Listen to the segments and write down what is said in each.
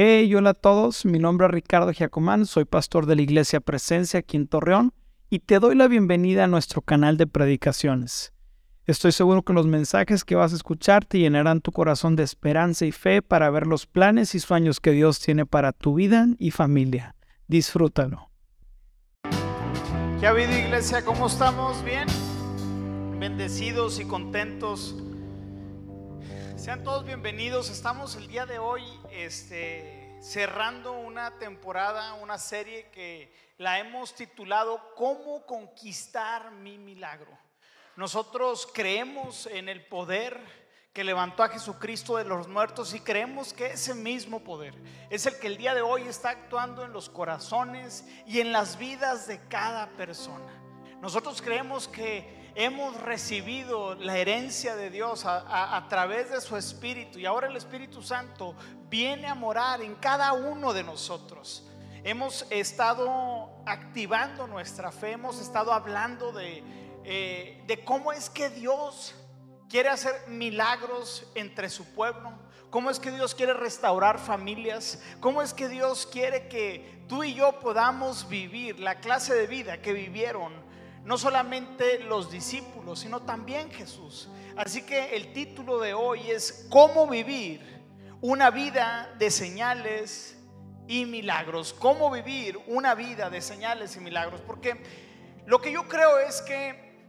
Hey, hola a todos, mi nombre es Ricardo Giacomán, soy pastor de la Iglesia Presencia aquí en Torreón y te doy la bienvenida a nuestro canal de predicaciones. Estoy seguro que los mensajes que vas a escuchar te llenarán tu corazón de esperanza y fe para ver los planes y sueños que Dios tiene para tu vida y familia. Disfrútalo. ¿Qué ha habido iglesia? ¿Cómo estamos? ¿Bien? Bendecidos y contentos sean todos bienvenidos. Estamos el día de hoy este, cerrando una temporada, una serie que la hemos titulado ¿Cómo conquistar mi milagro? Nosotros creemos en el poder que levantó a Jesucristo de los muertos y creemos que ese mismo poder es el que el día de hoy está actuando en los corazones y en las vidas de cada persona. Nosotros creemos que hemos recibido la herencia de Dios a, través de su Espíritu. Y ahora el Espíritu Santo viene a morar en cada uno de nosotros. Hemos estado activando nuestra fe, hemos estado hablando de, eh, de cómo es que Dios quiere hacer milagros entre su pueblo, cómo es que Dios quiere restaurar familias, cómo es que Dios quiere que tú y yo podamos vivir la clase de vida que vivieron no solamente los discípulos, sino también Jesús. Así que el título de hoy es ¿Cómo vivir una vida de señales y milagros? ¿Cómo vivir una vida de señales y milagros? Porque lo que yo creo es que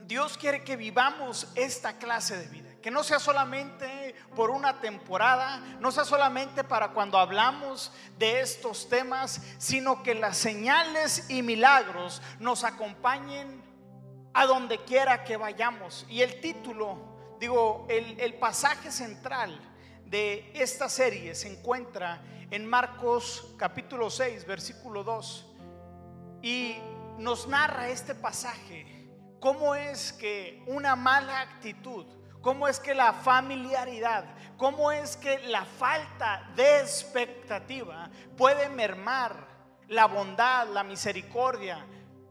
Dios quiere que vivamos esta clase de vida. Que no sea solamente por una temporada, no sea solamente para cuando hablamos de estos temas, sino que las señales y milagros nos acompañen a donde quiera que vayamos. Y el título, digo, el, pasaje central de esta serie se encuentra en Marcos capítulo 6, versículo 2. Y nos narra este pasaje cómo es que una mala actitud, cómo es que la familiaridad, cómo es que la falta de expectativa puede mermar la bondad, la misericordia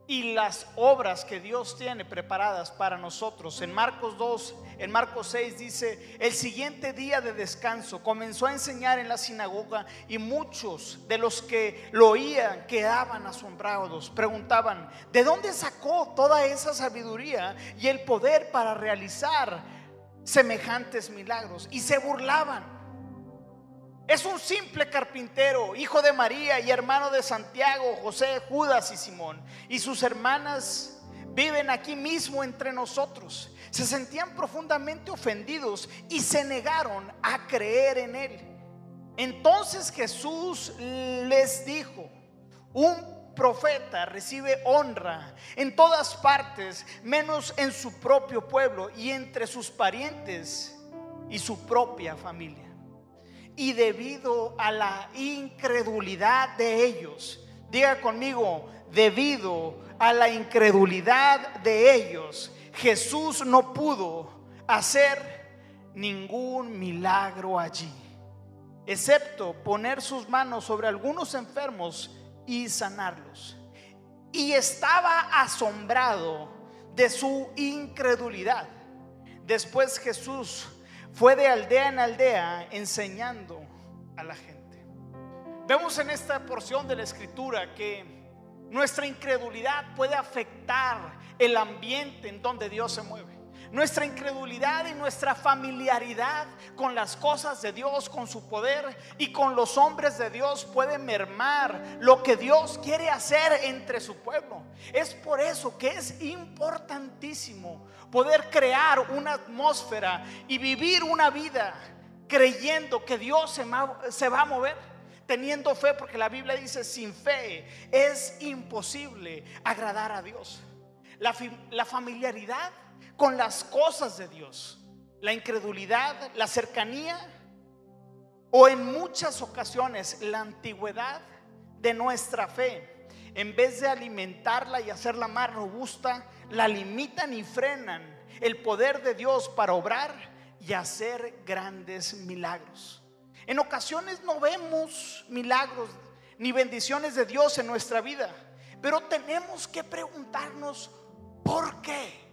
y las obras que Dios tiene preparadas para nosotros. En Marcos 2, en Marcos 6 dice, el siguiente día de descanso comenzó a enseñar en la sinagoga y muchos de los que lo oían quedaban asombrados, preguntaban, ¿de dónde sacó toda esa sabiduría y el poder para realizar semejantes milagros y se burlaban. Es un simple carpintero, hijo de María y hermano de Santiago, José, Judas y Simón. Y sus hermanas viven aquí mismo entre nosotros. Se sentían profundamente ofendidos y se negaron a creer en él. Entonces Jesús les dijo, un profeta recibe honra en todas partes, menos en su propio pueblo y entre sus parientes y su propia familia. Y debido a la incredulidad de ellos, diga conmigo, debido a la incredulidad de ellos, Jesús no pudo hacer ningún milagro allí, excepto poner sus manos sobre algunos enfermos y sanarlos. Y estaba asombrado de su incredulidad. Después Jesús fue de aldea en aldea enseñando a la gente. Vemos en esta porción de la escritura que nuestra incredulidad puede afectar el ambiente en donde Dios se mueve. Nuestra incredulidad y nuestra familiaridad con las cosas de Dios, con su poder y con los hombres de Dios puede mermar lo que Dios quiere hacer entre su pueblo. Es por eso que es importantísimo poder crear una atmósfera y vivir una vida creyendo que Dios se, va a mover teniendo fe, porque la Biblia dice, sin fe es imposible agradar a Dios. La, la familiaridad con las cosas de Dios. La incredulidad, la cercanía o en muchas ocasiones la antigüedad de nuestra fe, en vez de alimentarla y hacerla más robusta, la limitan y frenan el poder de Dios para obrar y hacer grandes milagros. En ocasiones no vemos milagros ni bendiciones de Dios en nuestra vida, pero tenemos que preguntarnos por qué.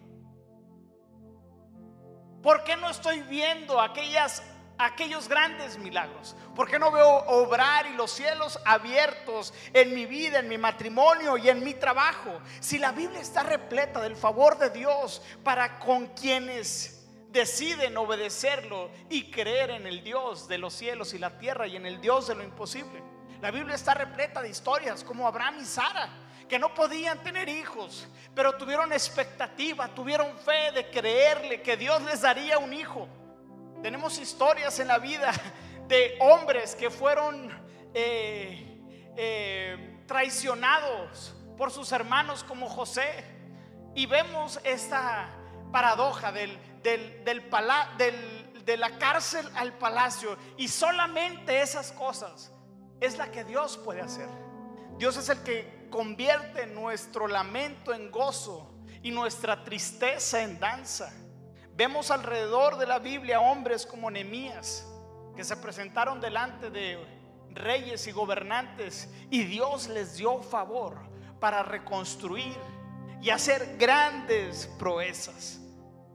¿Por qué no estoy viendo aquellas aquellos grandes milagros? ¿Por qué no veo obrar y los cielos abiertos en mi vida, en mi matrimonio y en mi trabajo? Si la Biblia está repleta del favor de Dios para con quienes deciden obedecerlo y creer en el Dios de los cielos y la tierra y en el Dios de lo imposible. La Biblia está repleta de historias como Abraham y Sara, que no podían tener hijos, pero tuvieron expectativa, tuvieron fe de creerle que Dios les daría un hijo. Tenemos historias en la vida de hombres que fueron eh, eh, traicionados por sus hermanos como José. Y vemos esta paradoja del, del, de la cárcel al palacio. Y solamente esas cosas es la que Dios puede hacer. Dios es el que convierte nuestro lamento en gozo y nuestra tristeza en danza. Vemos alrededor de la Biblia hombres como Nehemías que se presentaron delante de reyes y gobernantes y Dios les dio favor para reconstruir y hacer grandes proezas.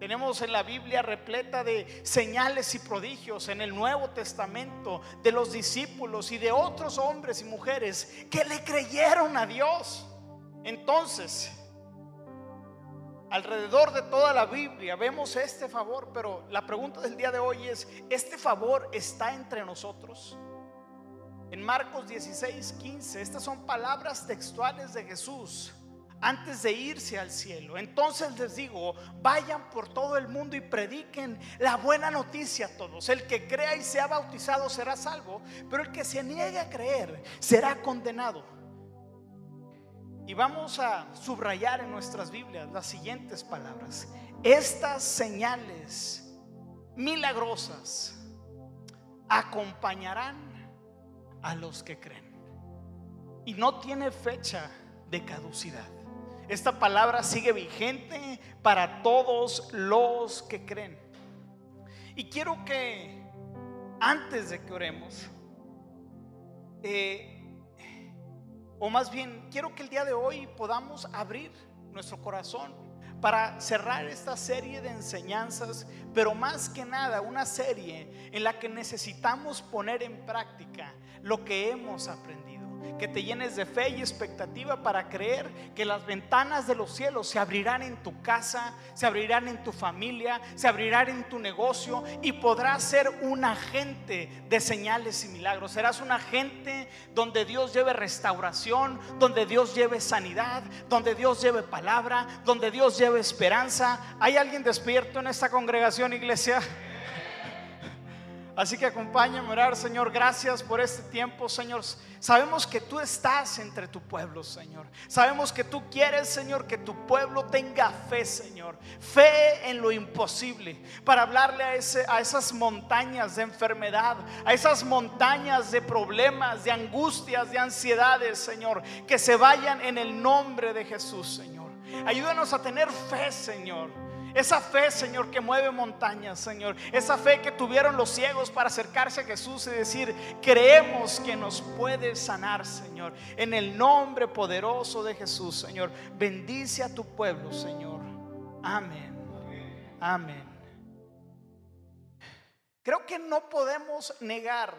Tenemos en la Biblia repleta de señales y prodigios en el Nuevo Testamento de los discípulos y de otros hombres y mujeres que le creyeron a Dios. Entonces, alrededor de toda la Biblia vemos este favor, pero la pregunta del día de hoy es, ¿este favor está entre nosotros? En Marcos 16, 15, estas son palabras textuales de Jesús antes de irse al cielo. Entonces les digo, vayan por todo el mundo y prediquen la buena noticia a todos. El que crea y sea bautizado será salvo, pero el que se niegue a creer será condenado. Y vamos a subrayar en nuestras Biblias las siguientes palabras. Estas señales milagrosas acompañarán a los que creen. Y no tiene fecha de caducidad. Esta palabra sigue vigente para todos los que creen. Y quiero que antes de que oremos, eh, o más bien, quiero que el día de hoy podamos abrir nuestro corazón para cerrar esta serie de enseñanzas, pero más que nada una serie en la que necesitamos poner en práctica lo que hemos aprendido que te llenes de fe y expectativa para creer que las ventanas de los cielos se abrirán en tu casa, se abrirán en tu familia, se abrirán en tu negocio y podrás ser un agente de señales y milagros. Serás un agente donde Dios lleve restauración, donde Dios lleve sanidad, donde Dios lleve palabra, donde Dios lleve esperanza. ¿Hay alguien despierto en esta congregación, iglesia? Así que acompáñame a orar, Señor. Gracias por este tiempo, Señor. Sabemos que tú estás entre tu pueblo, Señor. Sabemos que tú quieres, Señor, que tu pueblo tenga fe, Señor. Fe en lo imposible. Para hablarle a, ese, a esas montañas de enfermedad, a esas montañas de problemas, de angustias, de ansiedades, Señor. Que se vayan en el nombre de Jesús, Señor. Ayúdanos a tener fe, Señor esa fe, Señor, que mueve montañas, Señor. Esa fe que tuvieron los ciegos para acercarse a Jesús y decir, creemos que nos puede sanar, Señor. En el nombre poderoso de Jesús, Señor. Bendice a tu pueblo, Señor. Amén. Amén. Creo que no podemos negar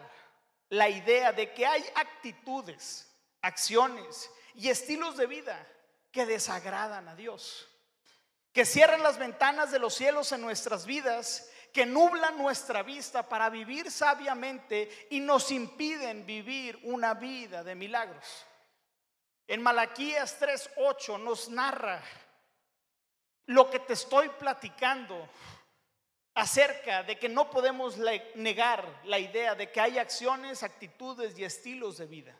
la idea de que hay actitudes, acciones y estilos de vida que desagradan a Dios que cierran las ventanas de los cielos en nuestras vidas, que nublan nuestra vista para vivir sabiamente y nos impiden vivir una vida de milagros. En Malaquías 3:8 nos narra lo que te estoy platicando acerca de que no podemos negar la idea de que hay acciones, actitudes y estilos de vida.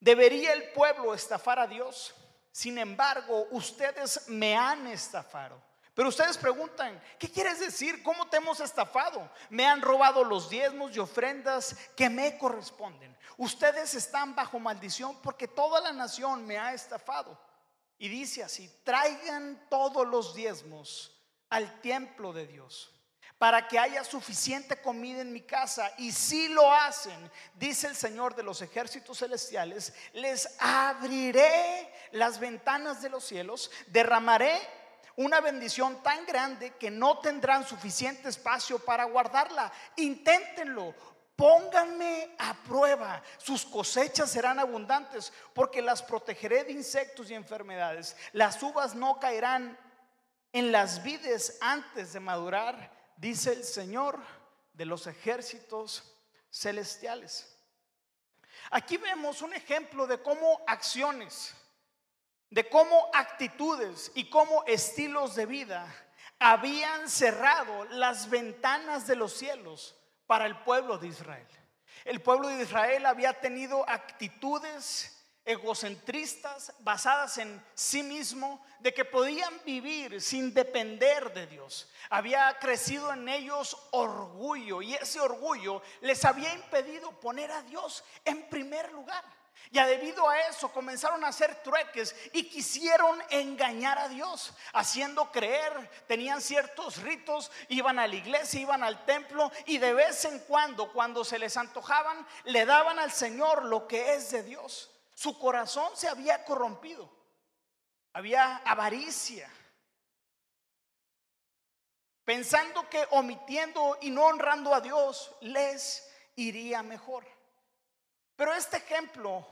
¿Debería el pueblo estafar a Dios? Sin embargo, ustedes me han estafado. Pero ustedes preguntan, ¿qué quieres decir? ¿Cómo te hemos estafado? Me han robado los diezmos y ofrendas que me corresponden. Ustedes están bajo maldición porque toda la nación me ha estafado. Y dice así, traigan todos los diezmos al templo de Dios para que haya suficiente comida en mi casa. Y si lo hacen, dice el Señor de los ejércitos celestiales, les abriré las ventanas de los cielos, derramaré una bendición tan grande que no tendrán suficiente espacio para guardarla. Inténtenlo, pónganme a prueba, sus cosechas serán abundantes porque las protegeré de insectos y enfermedades. Las uvas no caerán en las vides antes de madurar, dice el Señor de los ejércitos celestiales. Aquí vemos un ejemplo de cómo acciones, de cómo actitudes y cómo estilos de vida habían cerrado las ventanas de los cielos para el pueblo de Israel. El pueblo de Israel había tenido actitudes egocentristas, basadas en sí mismo, de que podían vivir sin depender de Dios. Había crecido en ellos orgullo y ese orgullo les había impedido poner a Dios en primer lugar. Ya debido a eso comenzaron a hacer trueques y quisieron engañar a Dios, haciendo creer, tenían ciertos ritos, iban a la iglesia, iban al templo y de vez en cuando, cuando se les antojaban, le daban al Señor lo que es de Dios. Su corazón se había corrompido. Había avaricia. Pensando que omitiendo y no honrando a Dios les iría mejor. Pero este ejemplo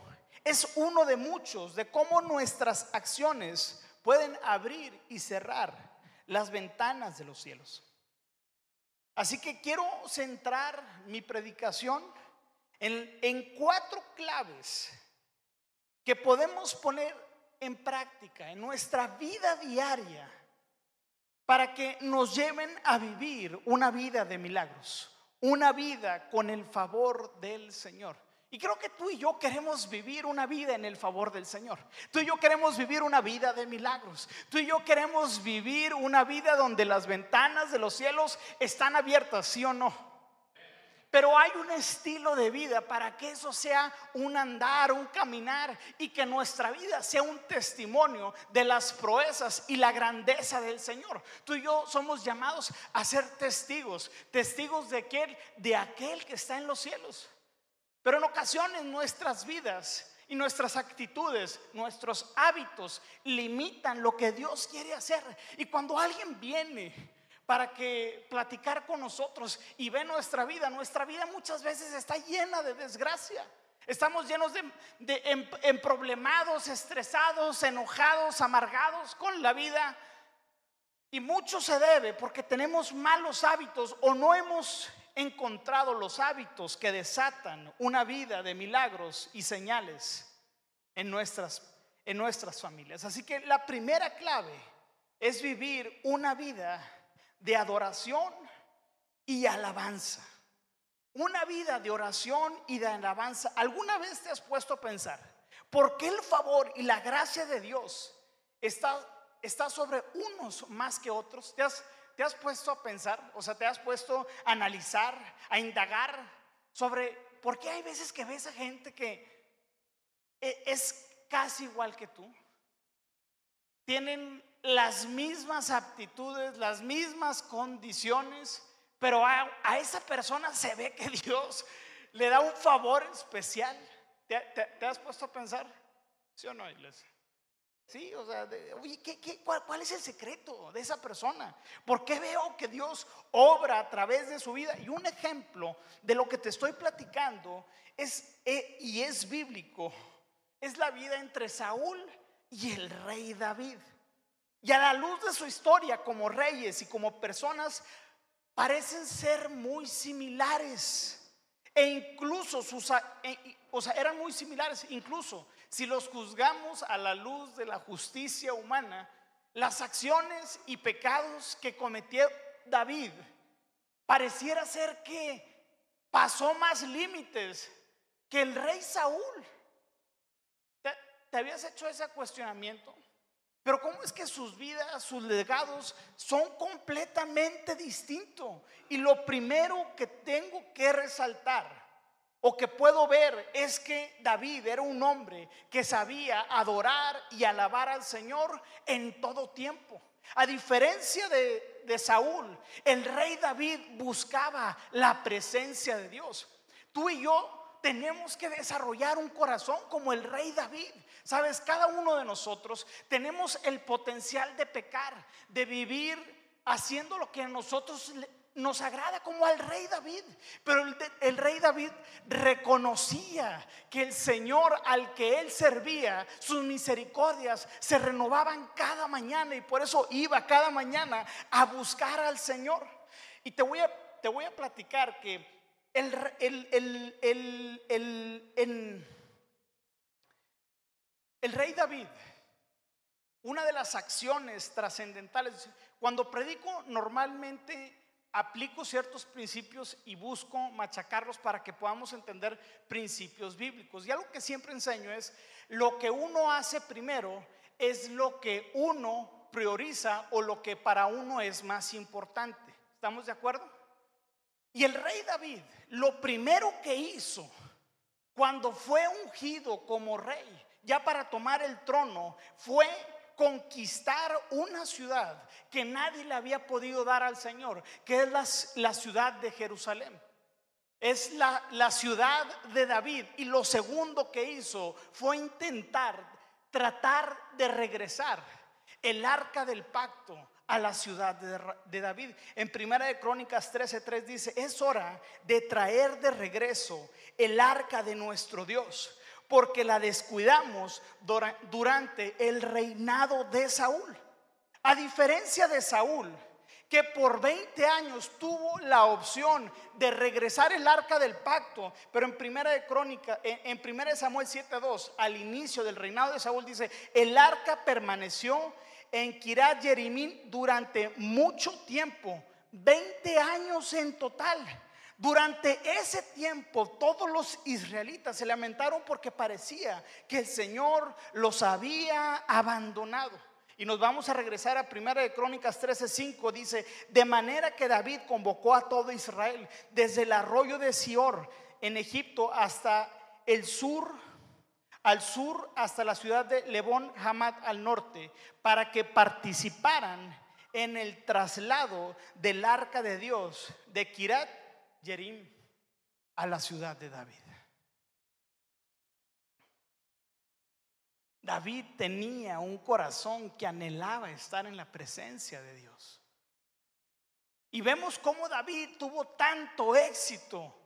es uno de muchos de cómo nuestras acciones pueden abrir y cerrar las ventanas de los cielos. Así que quiero centrar mi predicación en, cuatro claves que podemos poner en práctica en nuestra vida diaria para que nos lleven a vivir una vida de milagros, una vida con el favor del Señor. Y creo que tú y yo queremos vivir una vida en el favor del Señor. Tú y yo queremos vivir una vida de milagros. Tú y yo queremos vivir una vida donde las ventanas de los cielos están abiertas, ¿sí o no? Pero hay un estilo de vida para que eso sea un andar, un caminar y que nuestra vida sea un testimonio de las proezas y la grandeza del Señor. Tú y yo somos llamados a ser testigos, testigos de aquel, de aquel que está en los cielos. Pero en ocasiones nuestras vidas y nuestras actitudes, nuestros hábitos limitan lo que Dios quiere hacer. Y cuando alguien viene para que platicar con nosotros y ve nuestra vida. Nuestra vida muchas veces está llena de desgracia. Estamos llenos de, de problemados, estresados, enojados, amargados con la vida. Y mucho se debe porque tenemos malos hábitos o no hemos encontrado los hábitos que desatan una vida de milagros y señales en nuestras, en nuestras familias. Así que la primera clave es vivir una vida de adoración y alabanza. Una vida de oración y de alabanza. ¿Alguna vez te has puesto a pensar por qué el favor y la gracia de Dios está, está sobre unos más que otros? ¿Te has, ¿Te has puesto a pensar? O sea, te has puesto a analizar, a indagar sobre por qué hay veces que ves a gente que e, es casi igual que tú. Tienen las mismas aptitudes, las mismas condiciones, pero a, esa persona se ve que Dios le da un favor especial. ¿Te, has puesto a pensar? ¿Sí o no, iglesia? Sí, o sea, oye, cuál, ¿cuál, es el secreto de esa persona? ¿Por qué veo que Dios obra a través de su vida? Y un ejemplo de lo que te estoy platicando es, eh, y es bíblico, es la vida entre Saúl y el rey David. Y a la luz de su historia como reyes y como personas, parecen ser muy similares. E incluso sus, e, o sea, eran muy similares. Incluso si los juzgamos a la luz de la justicia humana, las acciones y pecados que cometió David pareciera ser que pasó más límites que el rey Saúl. ¿Te, habías hecho ese cuestionamiento? Pero ¿cómo es que sus vidas, sus legados son completamente distintos? Y lo primero que tengo que resaltar o que puedo ver es que David era un hombre que sabía adorar y alabar al Señor en todo tiempo. A diferencia de, de Saúl, el rey David buscaba la presencia de Dios. Tú y yo tenemos que desarrollar un corazón como el rey David. Sabes, cada uno de nosotros tenemos el potencial de pecar, de vivir haciendo lo que a nosotros nos agrada como al rey David. Pero el, rey David reconocía que el Señor al que él servía, sus misericordias se renovaban cada mañana y por eso iba cada mañana a buscar al Señor. Y te voy a, te voy a platicar que el, el, rey David, una de las acciones trascendentales, cuando predico normalmente aplico ciertos principios y busco machacarlos para que podamos entender principios bíblicos. Y algo que siempre enseño es, lo que uno hace primero es lo que uno prioriza o lo que para uno es más importante. ¿Estamos de acuerdo? Y el rey David, lo primero que hizo cuando fue ungido como rey, ya para tomar el trono, fue conquistar una ciudad que nadie le había podido dar al Señor, que es la, ciudad de Jerusalén. Es la, la ciudad de David. Y lo segundo que hizo fue intentar tratar de regresar el arca del pacto a la ciudad de, David. En Primera de Crónicas 13:3 dice, "Es hora de traer de regreso el arca de nuestro Dios, porque la descuidamos durante el reinado de Saúl. A diferencia de Saúl, que por 20 años tuvo la opción de regresar el arca del pacto, pero en primera de crónica, en, primera de Samuel 7:2, al inicio del reinado de Saúl dice, el arca permaneció en Kirat Jerimín durante mucho tiempo, 20 años en total. Durante ese tiempo todos los israelitas se lamentaron porque parecía que el Señor los había abandonado. Y nos vamos a regresar a Primera de Crónicas 13:5 dice, "De manera que David convocó a todo Israel desde el arroyo de Sior en Egipto hasta el sur al sur hasta la ciudad de Lebón Hamad al norte, para que participaran en el traslado del arca de Dios de Kirat Jerim a la ciudad de David. David tenía un corazón que anhelaba estar en la presencia de Dios. Y vemos cómo David tuvo tanto éxito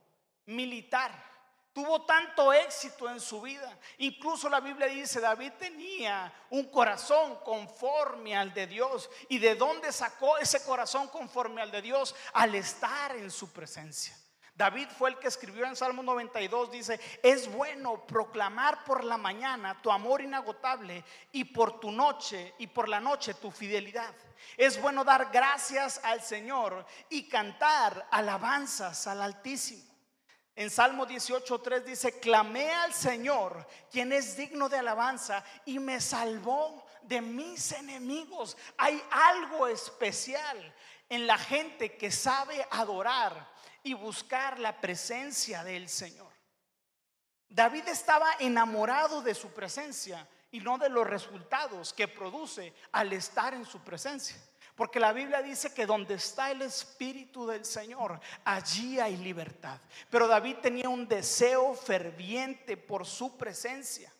militar tuvo tanto éxito en su vida. Incluso la Biblia dice, David tenía un corazón conforme al de Dios. ¿Y de dónde sacó ese corazón conforme al de Dios? Al estar en su presencia. David fue el que escribió en Salmo 92, dice, es bueno proclamar por la mañana tu amor inagotable y por tu noche y por la noche tu fidelidad. Es bueno dar gracias al Señor y cantar alabanzas al Altísimo. En Salmo 18.3 dice, clamé al Señor, quien es digno de alabanza, y me salvó de mis enemigos. Hay algo especial en la gente que sabe adorar y buscar la presencia del Señor. David estaba enamorado de su presencia y no de los resultados que produce al estar en su presencia. Porque la Biblia dice que donde está el Espíritu del Señor, allí hay libertad. Pero David tenía un deseo ferviente por su presencia.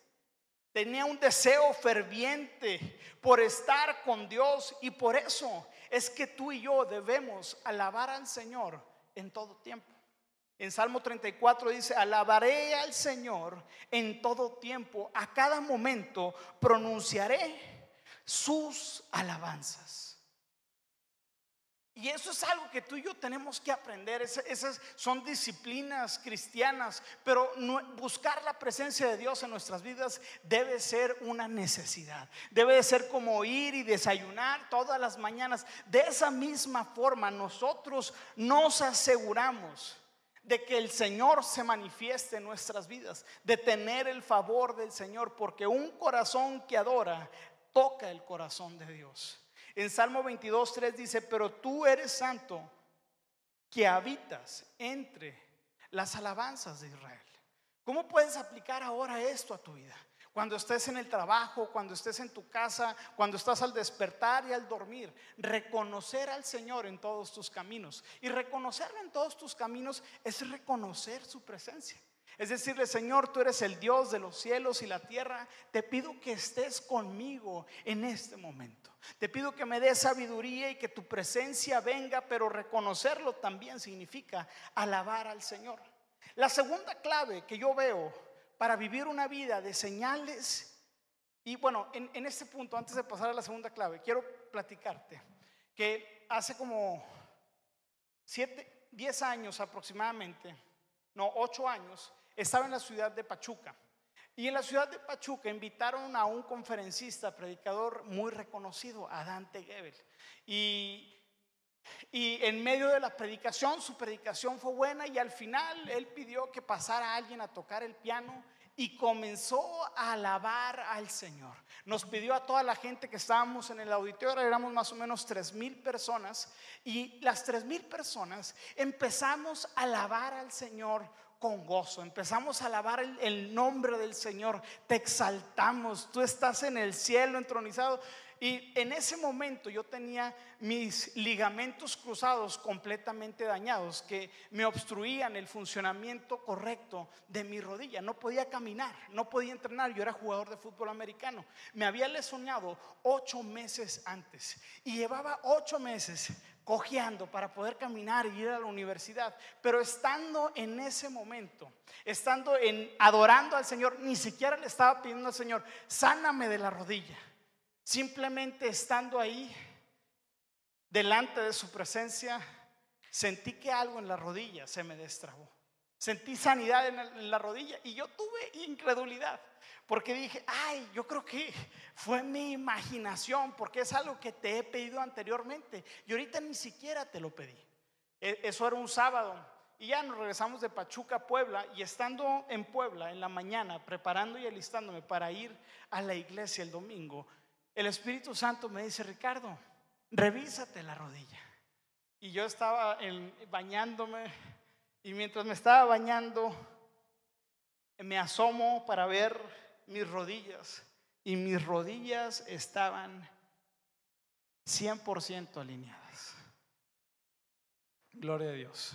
Tenía un deseo ferviente por estar con Dios y por eso es que tú y yo debemos alabar al Señor en todo tiempo. En Salmo 34 dice, alabaré al Señor en todo tiempo, a cada momento pronunciaré sus alabanzas. Y eso es algo que tú y yo tenemos que aprender. esas son disciplinas cristianas, pero buscar la presencia de Dios en nuestras vidas debe ser una necesidad. Debe de ser como ir y desayunar todas las mañanas. De esa misma forma nosotros nos aseguramos de que el Señor se manifieste en nuestras vidas, de tener el favor del Señor, porque un corazón que adora toca el corazón de Dios. En Salmo 22, 3 dice, pero tú eres santo que habitas entre las alabanzas de Israel. ¿Cómo puedes aplicar ahora esto a tu vida? Cuando estés en el trabajo, cuando estés en tu casa, cuando estás al despertar y al dormir, reconocer al Señor en todos tus caminos. Y reconocerlo en todos tus caminos es reconocer su presencia. Es decirle, Señor, tú eres el Dios de los cielos y la tierra. Te pido que estés conmigo en este momento. Te pido que me des sabiduría y que tu presencia venga, pero reconocerlo también significa alabar al Señor. La segunda clave que yo veo para vivir una vida de señales, y bueno, en, este punto, antes de pasar a la segunda clave, quiero platicarte que hace como siete, diez años aproximadamente, no, ocho años, estaba en la ciudad de Pachuca. Y en la ciudad de Pachuca invitaron a un conferencista, predicador muy reconocido, a Dante Gebel. Y, en medio de la predicación, su predicación fue buena y al final él pidió que pasara alguien a tocar el piano y comenzó a alabar al Señor. Nos pidió a toda la gente que estábamos en el auditorio, éramos más o menos tres mil personas, y las tres mil personas empezamos a alabar al Señor con gozo. Empezamos a alabar el, nombre del Señor. Te exaltamos. Tú estás en el cielo entronizado. Y en ese momento yo tenía mis ligamentos cruzados completamente dañados que me obstruían el funcionamiento correcto de mi rodilla. No podía caminar, no podía entrenar. Yo era jugador de fútbol americano. Me había lesionado ocho meses antes y llevaba ocho meses cojeando para poder caminar y ir a la universidad. Pero estando en ese momento, estando en adorando al Señor, ni siquiera le estaba pidiendo al Señor, sáname de la rodilla. Simplemente estando ahí, delante de su presencia, sentí que algo en la rodilla se me destrabó. Sentí sanidad en la rodilla y yo tuve incredulidad. Porque dije, ay, yo creo que fue mi imaginación, porque es algo que te he pedido anteriormente. Y ahorita ni siquiera te lo pedí. E, eso era un sábado. Y ya nos regresamos de Pachuca a Puebla. Y estando en Puebla en la mañana, preparando y alistándome para ir a la iglesia el domingo, el Espíritu Santo me dice, Ricardo, revísate la rodilla. Y yo estaba bañándome. Y mientras me estaba bañando, me asomo para ver mis rodillas y mis rodillas estaban 100% alineadas. Gloria a Dios.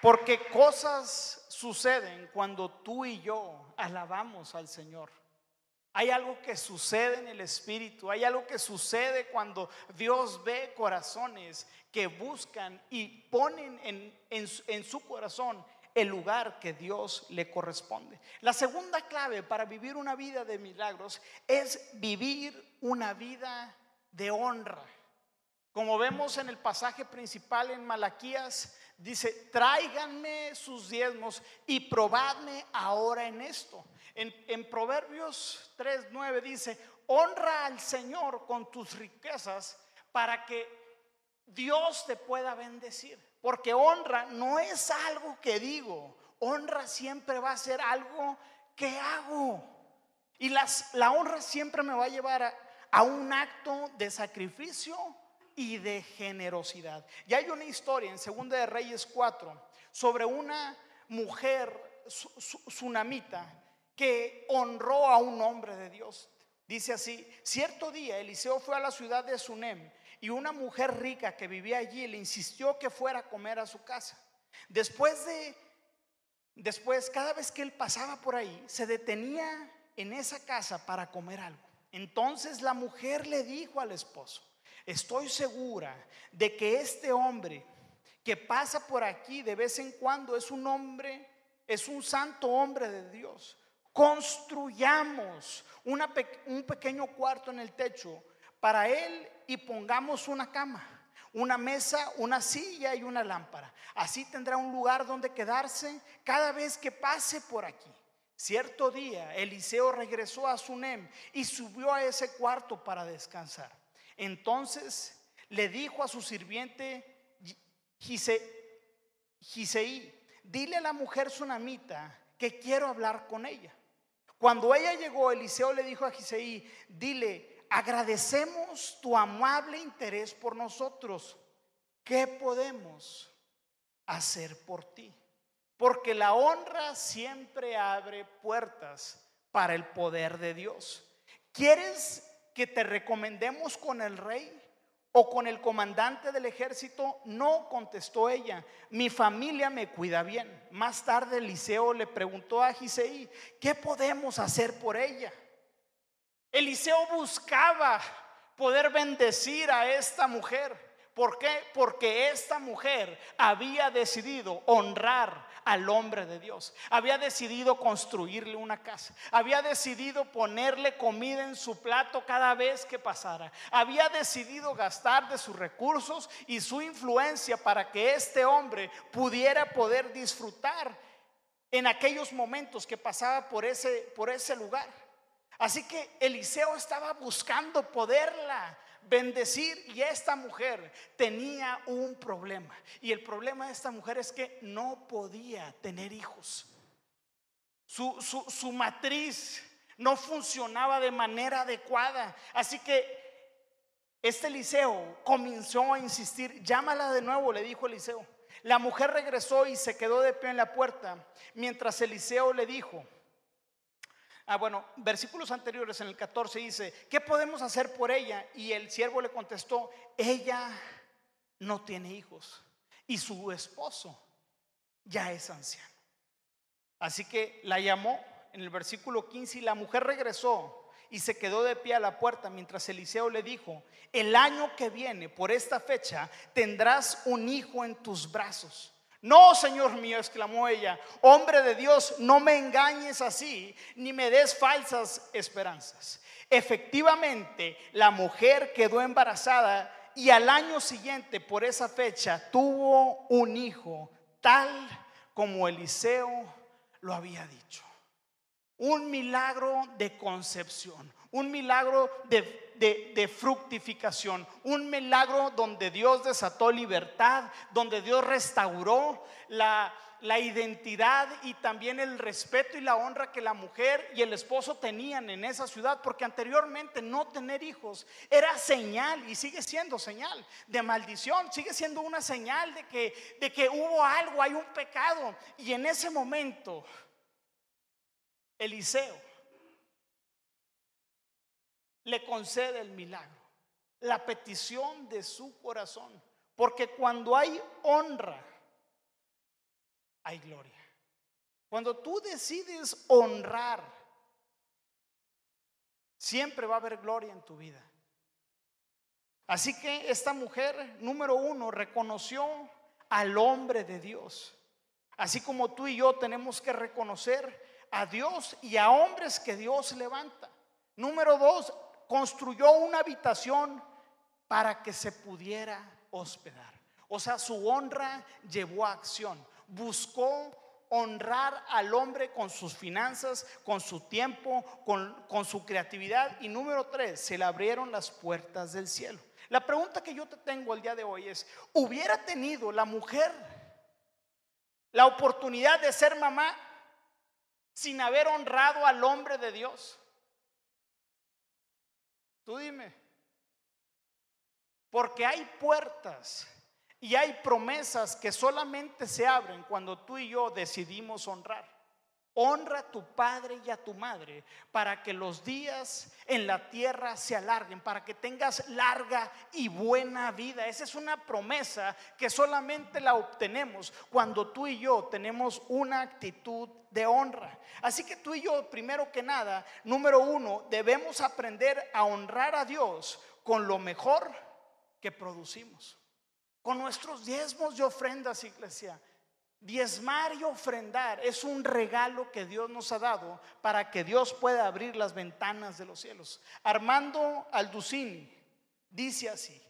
Porque cosas suceden cuando tú y yo alabamos al Señor. Hay algo que sucede en el Espíritu, hay algo que sucede cuando Dios ve corazones que buscan y ponen en, su corazón el lugar que Dios le corresponde. La segunda clave para vivir una vida de milagros es vivir una vida de honra. Como vemos en el pasaje principal en Malaquías, dice, tráiganme sus diezmos y probadme ahora en esto. En, en Proverbios 3.9 dice, honra al Señor con tus riquezas para que Dios te pueda bendecir. Porque honra no es algo que digo, honra siempre va a ser algo que hago. Y las, la honra siempre me va a llevar a, a un acto de sacrificio y de generosidad. Y hay una historia en Segunda de Reyes 4 sobre una mujer tsunamita que honró a un hombre de Dios. Dice así, cierto día Eliseo fue a la ciudad de Sunem y una mujer rica que vivía allí le insistió que fuera a comer a su casa. Después de, después, cada vez que él pasaba por ahí, se detenía en esa casa para comer algo. Entonces la mujer le dijo al esposo, estoy segura de que este hombre que pasa por aquí de vez en cuando es un hombre, es un santo hombre de Dios. Construyamos un pequeño cuarto en el techo para él y pongamos una cama, una mesa, una silla y una lámpara. Así tendrá un lugar donde quedarse cada vez que pase por aquí. Cierto día Eliseo regresó a Sunem y subió a ese cuarto para descansar. Entonces le dijo a su sirviente Giseí, dile a la mujer sunamita que quiero hablar con ella. Cuando ella llegó, Eliseo le dijo a Giseí, dile, agradecemos tu amable interés por nosotros. ¿Qué podemos hacer por ti? Porque la honra siempre abre puertas para el poder de Dios. ¿Quieres que te recomendemos con el rey? o con el comandante del ejército? No, contestó ella, mi familia me cuida bien. Más tarde Eliseo le preguntó a Giseí, ¿qué podemos hacer por ella? Eliseo buscaba poder bendecir a esta mujer. ¿Por qué? Porque esta mujer había decidido honrar al hombre de Dios. Había decidido construirle una casa. Había decidido ponerle comida en su plato cada vez que pasara. Había decidido gastar de sus recursos y su influencia para que este hombre pudiera poder disfrutar en aquellos momentos que pasaba por ese, por ese lugar. Así que Eliseo estaba buscando poderla bendecir y esta mujer tenía un problema. Y el problema de esta mujer es que no podía tener hijos. Su, su, matriz no funcionaba de manera adecuada. Así que este Eliseo comenzó a insistir, llámala de nuevo, le dijo Eliseo. La mujer regresó y se quedó de pie en la puerta, mientras Eliseo le dijo, Ah, bueno, versículos anteriores en el 14 dice, ¿qué podemos hacer por ella? Y el siervo le contestó, ella no tiene hijos y su esposo ya es anciano. Así que la llamó en el versículo 15 y la mujer regresó y se quedó de pie a la puerta mientras Eliseo le dijo, el año que viene, por esta fecha, tendrás un hijo en tus brazos. No, Señor mío, exclamó ella, hombre de Dios, no me engañes así, ni me des falsas esperanzas. Efectivamente, la mujer quedó embarazada y al año siguiente, por esa fecha, tuvo un hijo, tal como Eliseo lo había dicho. Un milagro de concepción, un milagro de, fructificación, un milagro donde Dios desató libertad, donde Dios restauró la, identidad y también el respeto y la honra que la mujer y el esposo tenían en esa ciudad, porque anteriormente no tener hijos era señal y sigue siendo señal de maldición, sigue siendo una señal de que hubo algo, hay un pecado. Y en ese momento, Eliseo le concede el milagro, la petición de su corazón. Porque cuando hay honra, hay gloria. Cuando tú decides honrar, siempre va a haber gloria en tu vida. Así que esta mujer, número uno, reconoció al hombre de Dios. Así como tú y yo tenemos que reconocer a Dios y a hombres que Dios levanta. Número dos, construyó una habitación para que se pudiera hospedar. O sea, su honra llevó a acción. Buscó honrar al hombre con sus finanzas, con su tiempo, con, con, su creatividad. Y número tres, se le abrieron las puertas del cielo. La pregunta que yo te tengo el día de hoy es, ¿hubiera tenido la mujer la oportunidad de ser mamá sin haber honrado al hombre de Dios? Tú dime. Porque hay puertas y hay promesas que solamente se abren cuando tú y yo decidimos honrar. Honra a tu padre y a tu madre para que los días en la tierra se alarguen, para que tengas larga y buena vida. Esa es una promesa que solamente la obtenemos cuando tú y yo tenemos una actitud de honra. Así que tú y yo, primero que nada, número uno, debemos aprender a honrar a Dios con lo mejor que producimos. Con nuestros diezmos y ofrendas, iglesia. Diezmar y ofrendar es un regalo que Dios nos ha dado para que Dios pueda abrir las ventanas de los cielos. Armando Alducini dice así,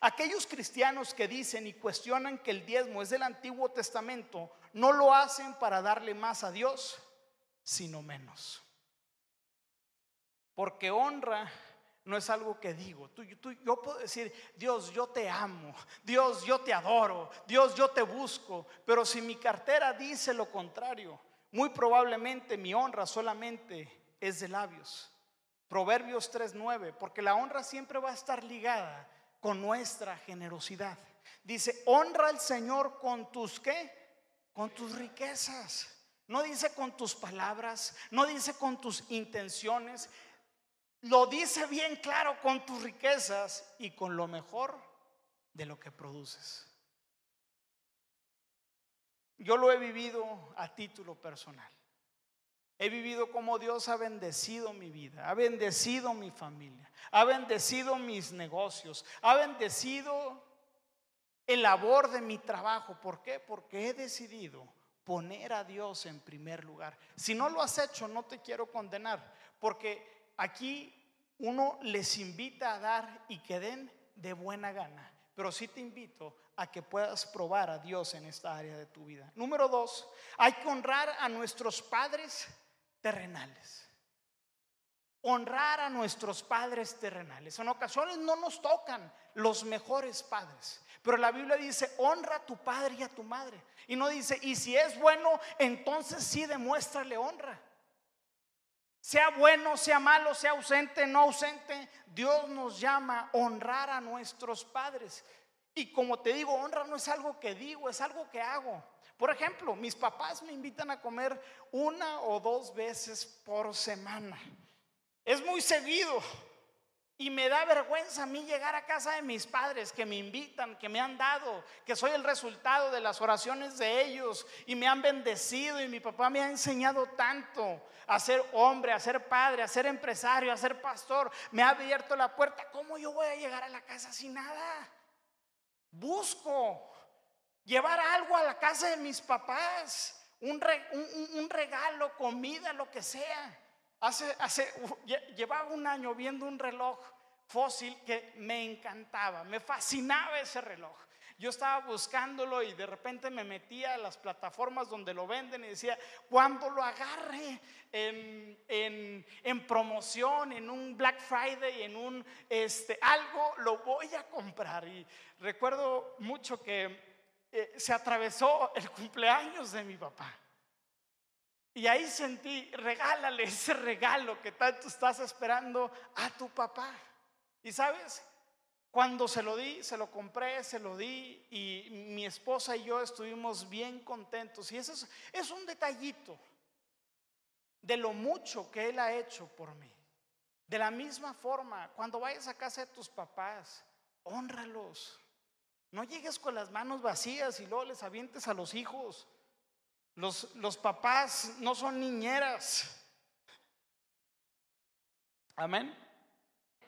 aquellos cristianos que dicen y cuestionan que el diezmo es del Antiguo Testamento no lo hacen para darle más a Dios, sino menos. Porque honra no es algo que digo. Tú, yo puedo decir, Dios, yo te amo, Dios, yo te adoro, Dios, yo te busco, pero si mi cartera dice lo contrario, muy probablemente mi honra solamente es de labios. Proverbios 3:9, porque la honra siempre va a estar ligada con nuestra generosidad. Dice, honra al Señor con tus qué? con tus riquezas. No dice con tus palabras, no dice con tus intenciones. Lo dice bien claro con tus riquezas y con lo mejor de lo que produces. Yo lo he vivido a título personal. He vivido como Dios ha bendecido mi vida, ha bendecido mi familia, ha bendecido mis negocios, ha bendecido el labor de mi trabajo. ¿Por qué? Porque he decidido poner a Dios en primer lugar. Si no lo has hecho, no te quiero condenar, porque aquí uno les invita a dar y que den de buena gana. Pero sí te invito a que puedas probar a Dios en esta área de tu vida. Número dos, hay que honrar a nuestros padres terrenales. Honrar a nuestros padres terrenales. En ocasiones no nos tocan los mejores padres. Pero la Biblia dice, honra a tu padre y a tu madre. Y no dice, y si es bueno, entonces sí demuéstrale honra. Sea bueno, sea malo, sea ausente, no ausente, Dios nos llama a honrar a nuestros padres. Y como te digo, honra no es algo que digo, es algo que hago. Por ejemplo, mis papás me invitan a comer una o dos veces por semana. Es muy seguido. Y me da vergüenza a mí llegar a casa de mis padres que me invitan, que me han dado, que soy el resultado de las oraciones de ellos y me han bendecido y mi papá me ha enseñado tanto a ser hombre, a ser padre, a ser empresario, a ser pastor. Me ha abierto la puerta. ¿Cómo yo voy a llegar a la casa sin nada? Busco llevar algo a la casa de mis papás, un, regalo, comida, lo que sea. Hace, llevaba un año viendo un reloj fósil que me encantaba, me fascinaba ese reloj. Yo estaba buscándolo y de repente me metía a las plataformas donde lo venden y decía, cuando lo agarre en, en, promoción, en un Black Friday, en un este, algo, lo voy a comprar. Y recuerdo mucho que eh, se atravesó el cumpleaños de mi papá. Y ahí sentí, regálale ese regalo que tanto estás esperando a tu papá. Y sabes, cuando se lo di, se lo compré, se lo di y mi esposa y yo estuvimos bien contentos. Y eso es, es un detallito de lo mucho que Él ha hecho por mí. De la misma forma, cuando vayas a casa de tus papás, honralos. No llegues con las manos vacías y luego les avientes a los hijos. Los, papás no son niñeras. Amén.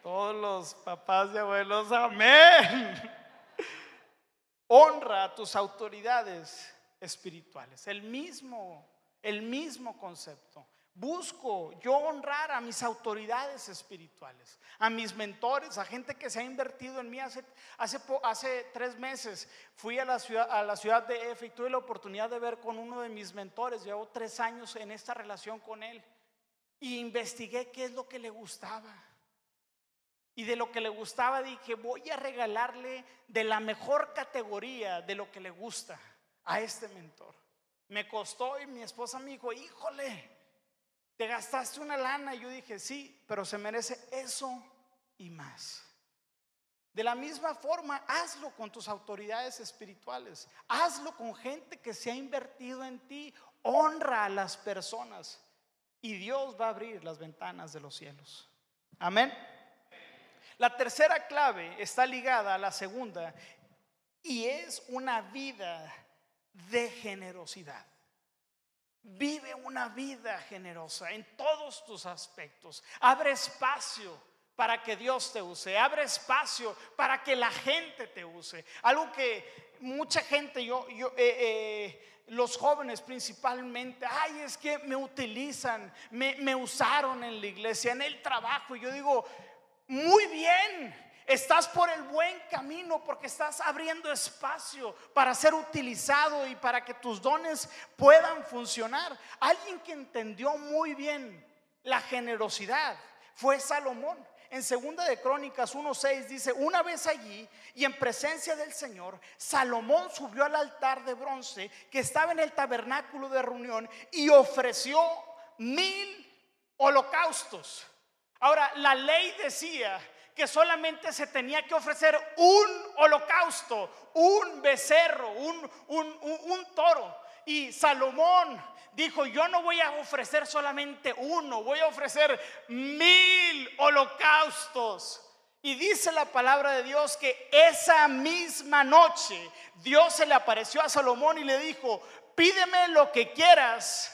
Todos los papás y abuelos, amén. Honra a tus autoridades espirituales. El mismo, el mismo concepto. Busco yo honrar a mis autoridades espirituales, a mis mentores, a gente que se ha invertido en mí. Hace, hace, hace tres meses fui a la, ciudad, a la ciudad de Efe y tuve la oportunidad de ver con uno de mis mentores. Llevo tres años en esta relación con él y investigué qué es lo que le gustaba. Y de lo que le gustaba dije, voy a regalarle de la mejor categoría de lo que le gusta a este mentor. Me costó y mi esposa me dijo, híjole, te gastaste una lana. Y yo dije, sí, pero se merece eso y más. De la misma forma, hazlo con tus autoridades espirituales. Hazlo con gente que se ha invertido en ti. Honra a las personas. Y Dios va a abrir las ventanas de los cielos. Amén. La tercera clave está ligada a la segunda y es una vida de generosidad. Vive una vida generosa en todos tus aspectos. Abre espacio para que Dios te use. Abre espacio para que la gente te use. Algo que mucha gente, yo, eh, eh, los jóvenes principalmente, ay, es que me utilizan, me, me usaron en la iglesia, en el trabajo. Y yo digo, muy bien, Estás por el buen camino porque estás abriendo espacio para ser utilizado y para que tus dones puedan funcionar. Alguien que entendió muy bien la generosidad fue Salomón. En segunda de Crónicas 1:6 dice, "Una vez allí y en presencia del Señor, Salomón subió al altar de bronce que estaba en el tabernáculo de reunión y ofreció mil holocaustos." Ahora, la ley decía que solamente se tenía que ofrecer un holocausto, un becerro, un, un, un toro. Y Salomón dijo, yo no voy a ofrecer solamente uno, voy a ofrecer mil holocaustos. Y dice la palabra de Dios que esa misma noche Dios se le apareció a Salomón y le dijo, pídeme lo que quieras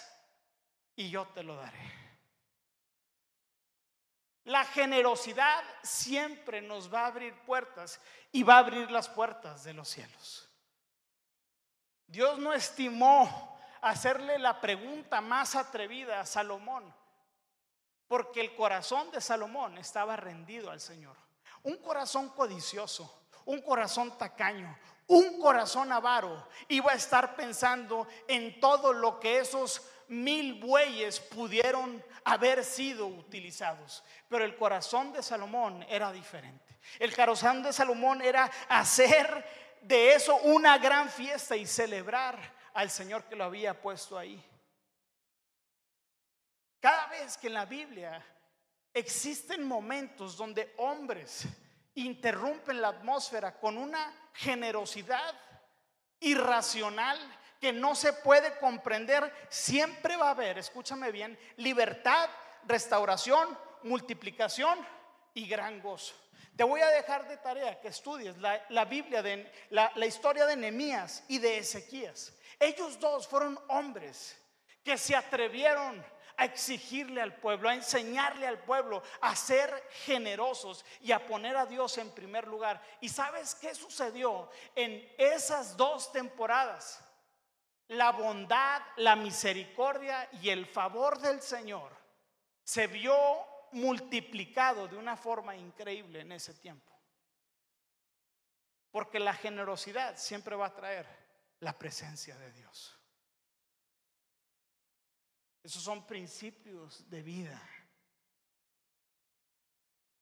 y yo te lo daré. La generosidad siempre nos va a abrir puertas y va a abrir las puertas de los cielos. Dios no estimó hacerle la pregunta más atrevida a Salomón, porque el corazón de Salomón estaba rendido al Señor. Un corazón codicioso, un corazón tacaño, un corazón avaro iba a estar pensando en todo lo que esos mil bueyes pudieron haber sido utilizados. Pero el corazón de Salomón era diferente. El corazón de Salomón era hacer de eso una gran fiesta y celebrar al Señor que lo había puesto ahí. Cada vez que en la Biblia existen momentos donde hombres interrumpen la atmósfera con una generosidad irracional que no se puede comprender, siempre va a haber, escúchame bien, libertad, restauración, multiplicación y gran gozo. Te voy a dejar de tarea que estudies la, Biblia, de, la, la historia de Nehemías y de Ezequías. Ellos dos fueron hombres que se atrevieron a exigirle al pueblo, a enseñarle al pueblo a ser generosos y a poner a Dios en primer lugar. ¿Y sabes qué sucedió en esas dos temporadas? La bondad, la misericordia y el favor del Señor se vio multiplicado de una forma increíble en ese tiempo. Porque la generosidad siempre va a traer la presencia de Dios. Esos son principios de vida.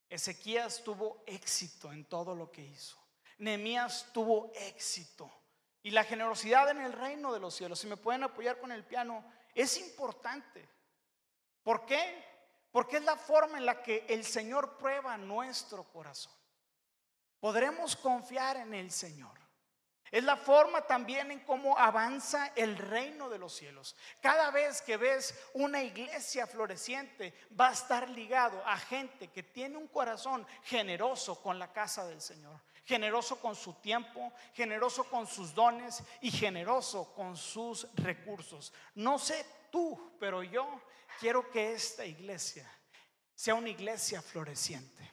Ezequías tuvo éxito en todo lo que hizo. Nehemías tuvo éxito. Y la generosidad en el reino de los cielos, si me pueden apoyar con el piano, es importante. ¿Por qué? Porque es la forma en la que el Señor prueba nuestro corazón. Podremos confiar en el Señor. Es la forma también en cómo avanza el reino de los cielos. Cada vez que ves una iglesia floreciente, va a estar ligado a gente que tiene un corazón generoso con la casa del Señor, generoso con su tiempo, generoso con sus dones y generoso con sus recursos. No sé tú, pero yo quiero que esta iglesia sea una iglesia floreciente.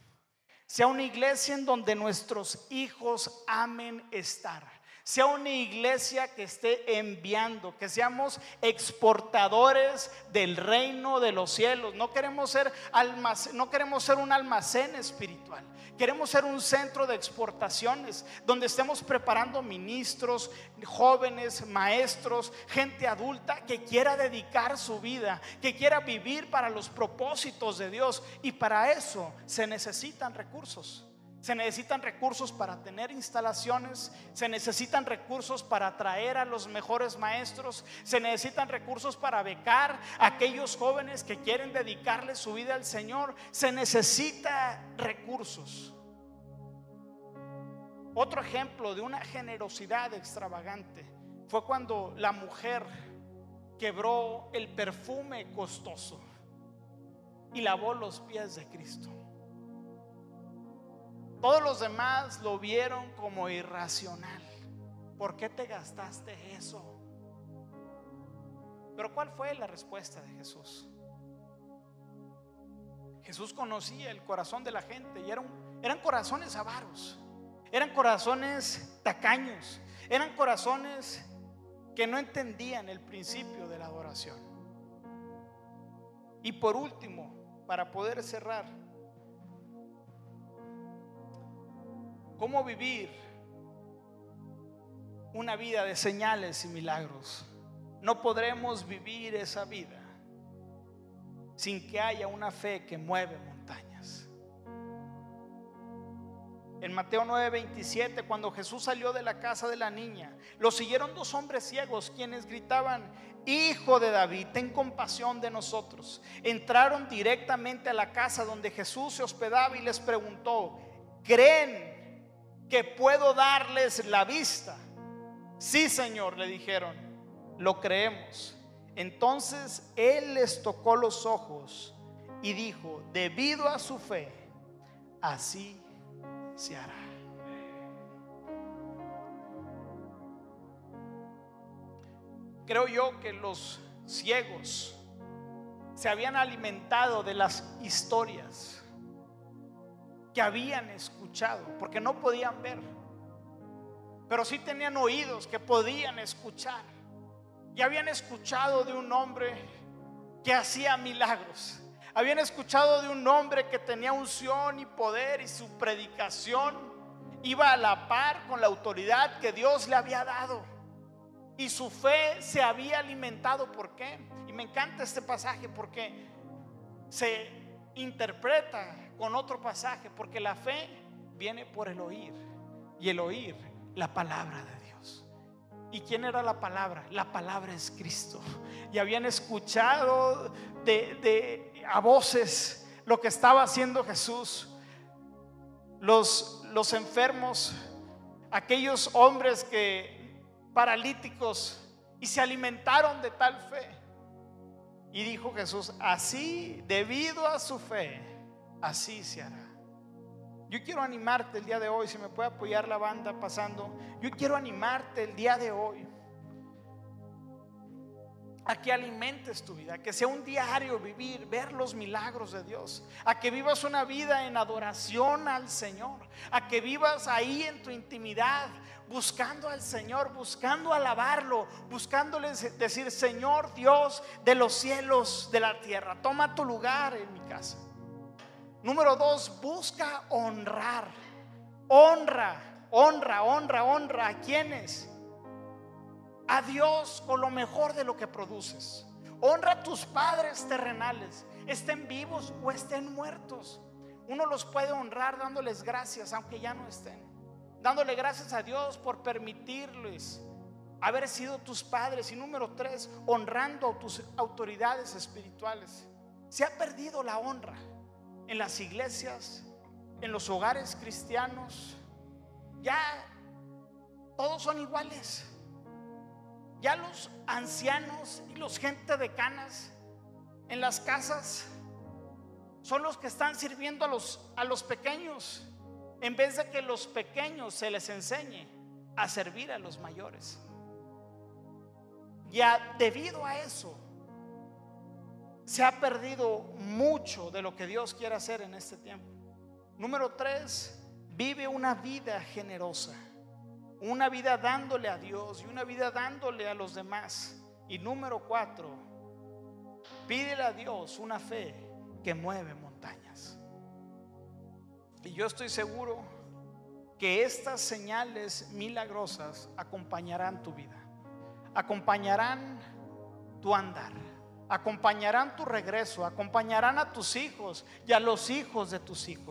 Sea una iglesia en donde nuestros hijos amen estar sea una iglesia que esté enviando, que seamos exportadores del reino de los cielos. No queremos ser no queremos ser un almacén espiritual. Queremos ser un centro de exportaciones donde estemos preparando ministros, jóvenes, maestros, gente adulta que quiera dedicar su vida, que quiera vivir para los propósitos de Dios y para eso se necesitan recursos. Se necesitan recursos para tener instalaciones, se necesitan recursos para atraer a los mejores maestros, se necesitan recursos para becar a aquellos jóvenes que quieren dedicarle su vida al Señor, se necesita recursos. Otro ejemplo de una generosidad extravagante fue cuando la mujer quebró el perfume costoso y lavó los pies de Cristo. Todos los demás lo vieron como irracional. ¿Por qué te gastaste eso? Pero ¿cuál fue la respuesta de Jesús? Jesús conocía el corazón de la gente y eran, eran corazones avaros, eran corazones tacaños, eran corazones que no entendían el principio de la adoración. Y por último, para poder cerrar, cómo vivir una vida de señales y milagros. No podremos vivir esa vida sin que haya una fe que mueve montañas. En Mateo 9:27, cuando Jesús salió de la casa de la niña, lo siguieron dos hombres ciegos quienes gritaban, Hijo de David, ten compasión de nosotros. Entraron directamente a la casa donde Jesús se hospedaba y les preguntó, ¿creen que puedo darles la vista? Sí, Señor, le dijeron, lo creemos. Entonces Él les tocó los ojos y dijo, debido a su fe, así se hará. Creo yo que los ciegos se habían alimentado de las historias que habían escuchado, porque no podían ver, pero sí tenían oídos que podían escuchar. Y habían escuchado de un hombre que hacía milagros. Habían escuchado de un hombre que tenía unción y poder y su predicación iba a la par con la autoridad que Dios le había dado. Y su fe se había alimentado. ¿Por qué? Y me encanta este pasaje porque se interpreta con otro pasaje. Porque la fe viene por el oír. Y el oír la palabra de Dios. ¿Y quién era la palabra? La palabra es Cristo. Y habían escuchado de, a voces lo que estaba haciendo Jesús. Los, los enfermos, aquellos hombres que paralíticos y se alimentaron de tal fe. Y dijo Jesús, así, debido a su fe, así se hará. Yo quiero animarte el día de hoy, si me puede apoyar la banda pasando, yo quiero animarte el día de hoy a que alimentes tu vida, a que sea un diario vivir, ver los milagros de Dios, a que vivas una vida en adoración al Señor, a que vivas ahí en tu intimidad, buscando al Señor, buscando alabarlo, buscándole decir, Señor Dios de los cielos, de la tierra, toma tu lugar en mi casa. Número dos, busca honrar, honra, honra, honra, honra a quienes a Dios con lo mejor de lo que produces. Honra a tus padres terrenales, estén vivos o estén muertos. Uno los puede honrar dándoles gracias, aunque ya no estén. Dándole gracias a Dios por permitirles haber sido tus padres. Y número tres, honrando a tus autoridades espirituales. Se ha perdido la honra en las iglesias, en los hogares cristianos. Ya todos son iguales. Ya los ancianos y los gente de canas en las casas son los que están sirviendo a los, a los pequeños, en vez de que los pequeños se les enseñe a servir a los mayores. Ya debido a eso, se ha perdido mucho de lo que Dios quiere hacer en este tiempo. Número tres, vive una vida generosa una vida dándole a Dios y una vida dándole a los demás. Y número cuatro, pídele a Dios una fe que mueve montañas. Y yo estoy seguro que estas señales milagrosas acompañarán tu vida, acompañarán tu andar, acompañarán tu regreso, acompañarán a tus hijos y a los hijos de tus hijos.